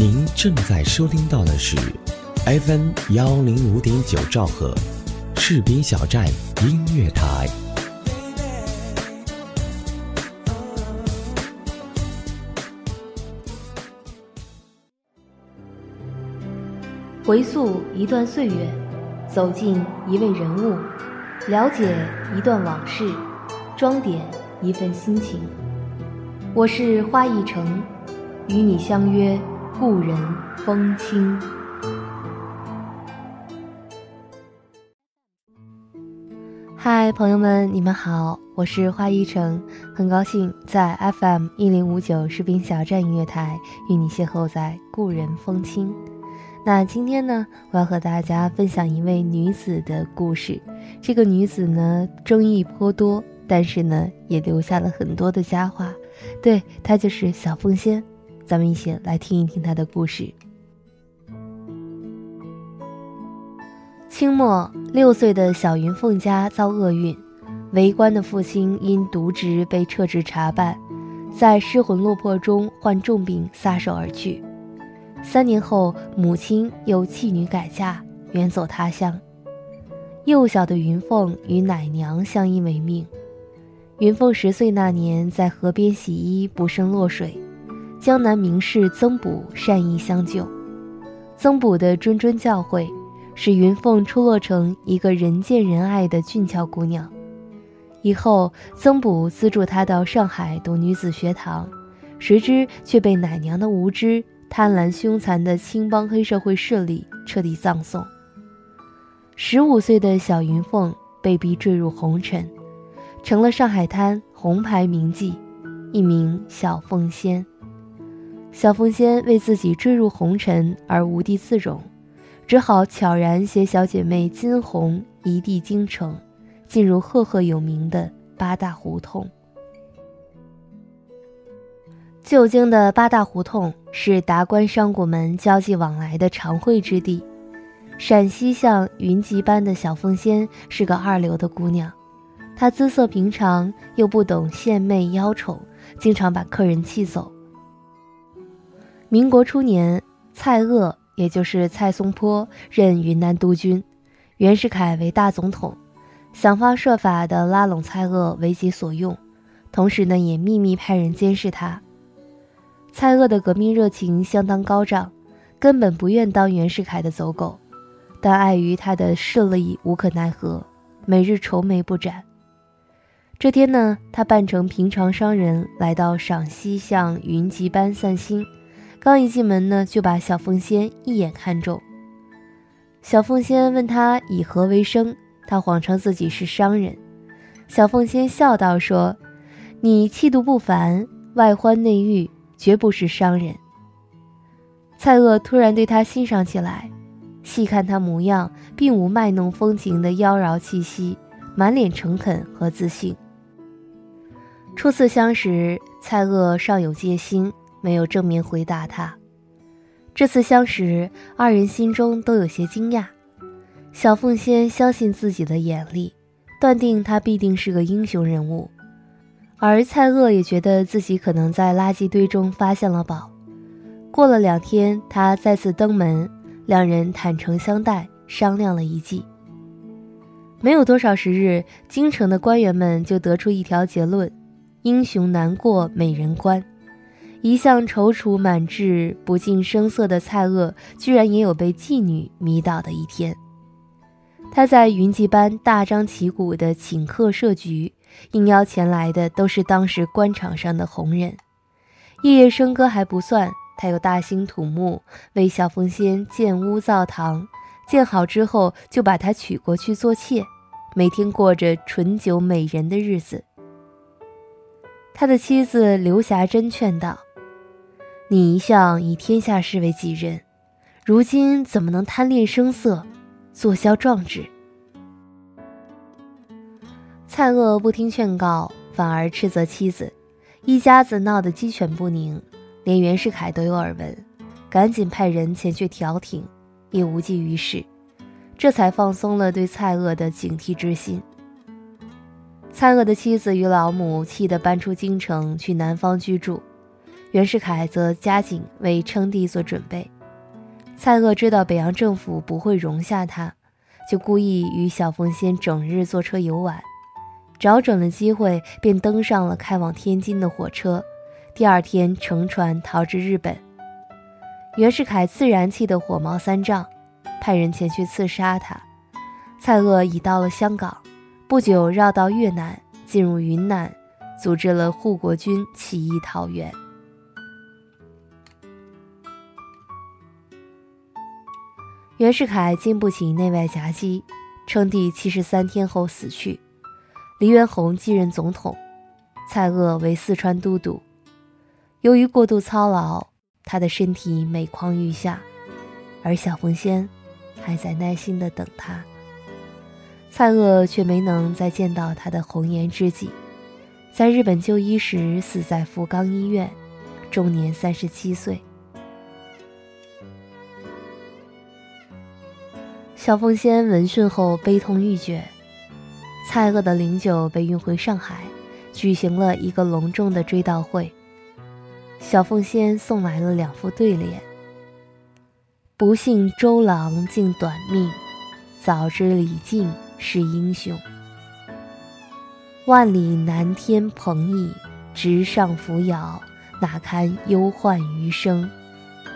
您正在收听到的是 FM 幺零五点九兆赫，士兵小站音乐台。回溯一段岁月，走进一位人物，了解一段往事，装点一份心情。我是花一城，与你相约故人风清。嗨，朋友们，你们好，我是花一城，很高兴在 FM 一零五九士兵小站音乐台与你邂逅在故人风清。那今天呢，我要和大家分享一位女子的故事。这个女子呢，争议颇多，但是呢，也留下了很多的佳话。对，她就是小凤仙。咱们一起来听一听他的故事。清末六岁的小云凤家遭厄运，为官的父亲因渎职被撤职查办，在失魂落魄中患重病撒手而去。三年后，母亲又弃女改嫁，远走他乡。幼小的云凤与奶娘相依为命。云凤十岁那年，在河边洗衣，不慎落水，江南名士曾补善意相救。曾补的谆谆教诲，使云凤出落成一个人见人爱的俊俏姑娘。以后，曾补资助她到上海读女子学堂，谁知却被奶娘的无知。贪婪凶残的青帮黑社会势力彻底葬送。十五岁的小云凤被逼坠入红尘，成了上海滩红牌名妓，一名小凤仙。小凤仙为自己坠入红尘而无地自容，只好悄然携小姐妹金红一地京城，进入赫赫有名的八大胡同。旧京的八大胡同是达官商贾们交际往来的常会之地。陕西像云集般的小凤仙是个二流的姑娘，她姿色平常，又不懂献媚邀宠，经常把客人气走。民国初年，蔡锷也就是蔡松坡任云南督军，袁世凯为大总统，想方设法的拉拢蔡锷为己所用，同时呢，也秘密派人监视他。蔡锷的革命热情相当高涨，根本不愿当袁世凯的走狗，但碍于他的势力无可奈何，每日愁眉不展。这天呢，他扮成平常商人来到赏析向云集班散心，刚一进门呢，就把小凤仙一眼看中。小凤仙问他以何为生，他谎称自己是商人。小凤仙笑道说：“你气度不凡，外欢内郁。”绝不是商人。蔡锷突然对他欣赏起来，细看他模样，并无卖弄风情的妖娆气息，满脸诚恳和自信。初次相识，蔡锷尚有戒心，没有正面回答他。这次相识，二人心中都有些惊讶。小凤仙相信自己的眼力，断定他必定是个英雄人物。而蔡锷也觉得自己可能在垃圾堆中发现了宝。过了两天，他再次登门，两人坦诚相待，商量了一计。没有多少时日，京城的官员们就得出一条结论：英雄难过美人关。一向踌躇满志、不近声色的蔡锷，居然也有被妓女迷倒的一天。他在云集班大张旗鼓地请客设局。应邀前来的都是当时官场上的红人，夜夜笙歌还不算，他又大兴土木，为小凤仙建屋造堂，建好之后就把她娶过去做妾，每天过着醇酒美人的日子。他的妻子刘霞珍劝道：“你一向以天下事为己任，如今怎么能贪恋声色，坐销壮志？”蔡锷不听劝告，反而斥责妻子，一家子闹得鸡犬不宁，连袁世凯都有耳闻，赶紧派人前去调停，也无济于事，这才放松了对蔡锷的警惕之心。蔡锷的妻子与老母气得搬出京城去南方居住，袁世凯则加紧为称帝做准备。蔡锷知道北洋政府不会容下他，就故意与小凤仙整日坐车游玩，找准了机会便登上了开往天津的火车，第二天乘船逃至日本。袁世凯自然气得火冒三丈，派人前去刺杀他。蔡锷已到了香港，不久绕到越南，进入云南，组织了护国军起义讨袁。袁世凯经不起内外夹击，称帝七十三天后死去。黎元洪继任总统，蔡锷为四川都督。由于过度操劳，他的身体每况愈下，而小凤仙还在耐心地等他。蔡锷却没能再见到他的红颜知己，在日本就医时死在福冈医院，终年三十七岁。小凤仙闻讯后悲痛欲绝，蔡锷的灵柩被运回上海，举行了一个隆重的追悼会。小凤仙送来了两副对联：“不幸周郎竟短命，早知李靖是英雄。万里南天鹏翼，直上扶摇，哪堪忧患余生？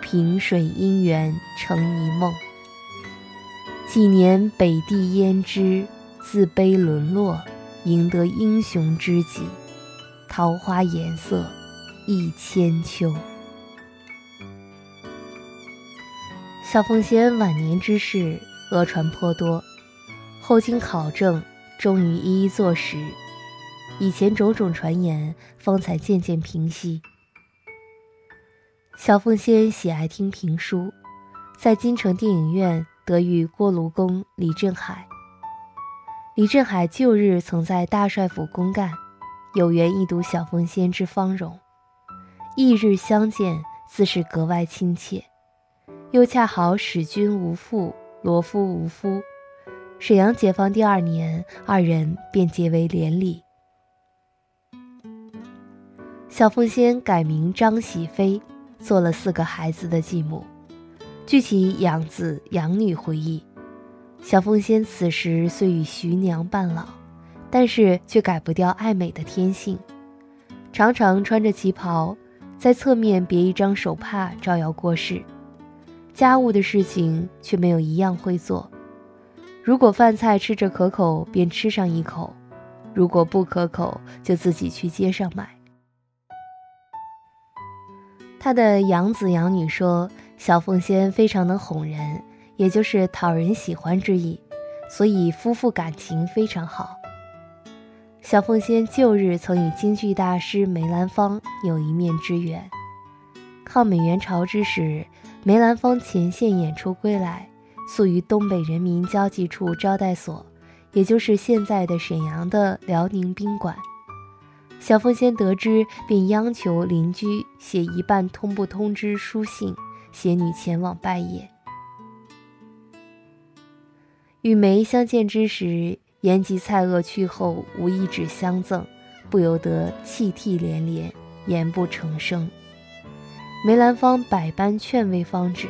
萍水姻缘成一梦。”几年北地胭脂，自卑沦落，赢得英雄知己。桃花颜色，一千秋。小凤仙晚年之事，讹传颇多，后经考证，终于一一坐实。以前种种传言，方才渐渐平息。小凤仙喜爱听评书，在京城电影院。得遇锅炉工李振海。李振海旧日曾在大帅府公干，有缘一睹小凤仙之芳容，翌日相见，自是格外亲切。又恰好使君无父，罗夫无夫，沈阳解放第二年，二人便结为连理。小凤仙改名张喜飞，做了四个孩子的继母。据其养子养女回忆，小凤仙此时虽与徐娘半老，但是却改不掉爱美的天性，常常穿着旗袍，在侧面别一张手帕招摇过市。家务的事情却没有一样会做，如果饭菜吃着可口，便吃上一口；如果不可口，就自己去街上买。他的养子养女说。小凤仙非常能哄人，也就是讨人喜欢之意，所以夫妇感情非常好。小凤仙旧日曾与京剧大师梅兰芳有一面之缘。抗美援朝之时，梅兰芳前线演出归来，宿于东北人民交际处招待所，也就是现在的沈阳的辽宁宾馆。小凤仙得知，便央求邻居写一半通不通知书信。携女前往拜谒。与梅相见之时，言及蔡锷去后无一纸相赠，不由得泣涕连连，言不成声。梅兰芳百般劝慰方止。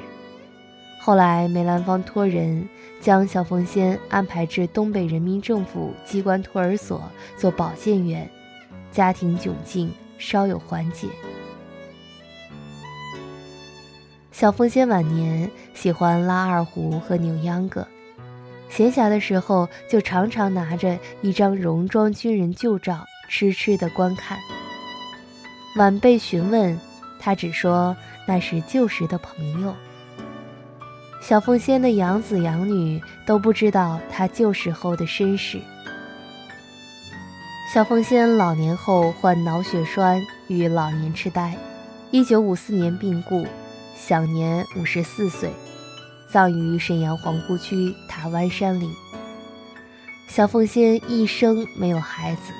后来梅兰芳托人将小凤仙安排至东北人民政府机关托儿所做保健员，家庭窘境稍有缓解。小凤仙晚年喜欢拉二胡和扭秧歌，闲暇的时候就常常拿着一张戎装军人旧照，痴痴地观看。晚辈询问，他只说那是旧时的朋友。小凤仙的养子养女都不知道他旧时候的身世。小凤仙老年后患脑血栓与老年痴呆，一九五四年病故。享年五十四岁，葬于沈阳皇姑区塔湾山里。小凤仙一生没有孩子，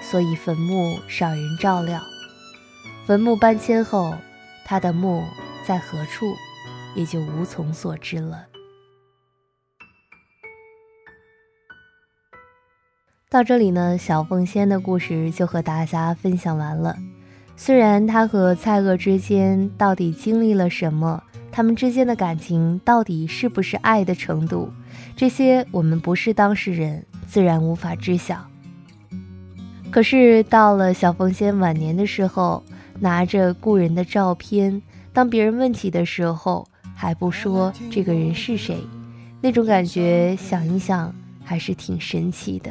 所以坟墓少人照料。坟墓搬迁后，她的墓在何处，也就无从所知了。到这里呢，小凤仙的故事就和大家分享完了。虽然他和蔡锷之间到底经历了什么，他们之间的感情到底是不是爱的程度，这些我们不是当事人，自然无法知晓。可是到了小凤仙晚年的时候，拿着故人的照片，当别人问起的时候，还不说这个人是谁，那种感觉，想一想还是挺神奇的。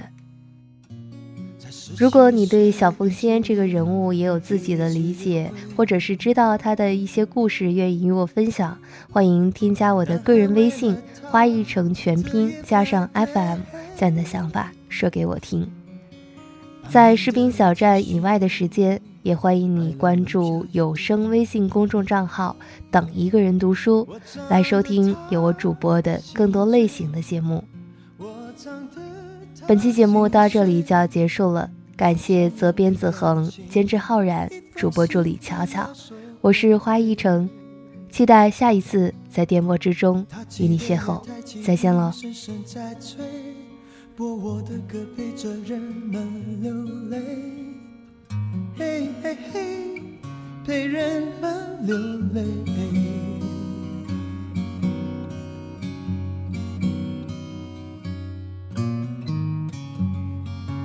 如果你对小凤仙这个人物也有自己的理解，或者是知道她的一些故事，愿意与我分享，欢迎添加我的个人微信“花一成全拼加上 FM”，将你的想法说给我听。在士兵小站以外的时间，也欢迎你关注有声微信公众账号“等一个人读书”，来收听由我主播的更多类型的节目。本期节目到这里就要结束了，感谢责编子恒、监制浩然、主播助理巧巧，我是花一城，期待下一次在电波之中与你邂逅，再见喽。播我的歌陪着人们流泪，嘿嘿嘿，陪人们流泪。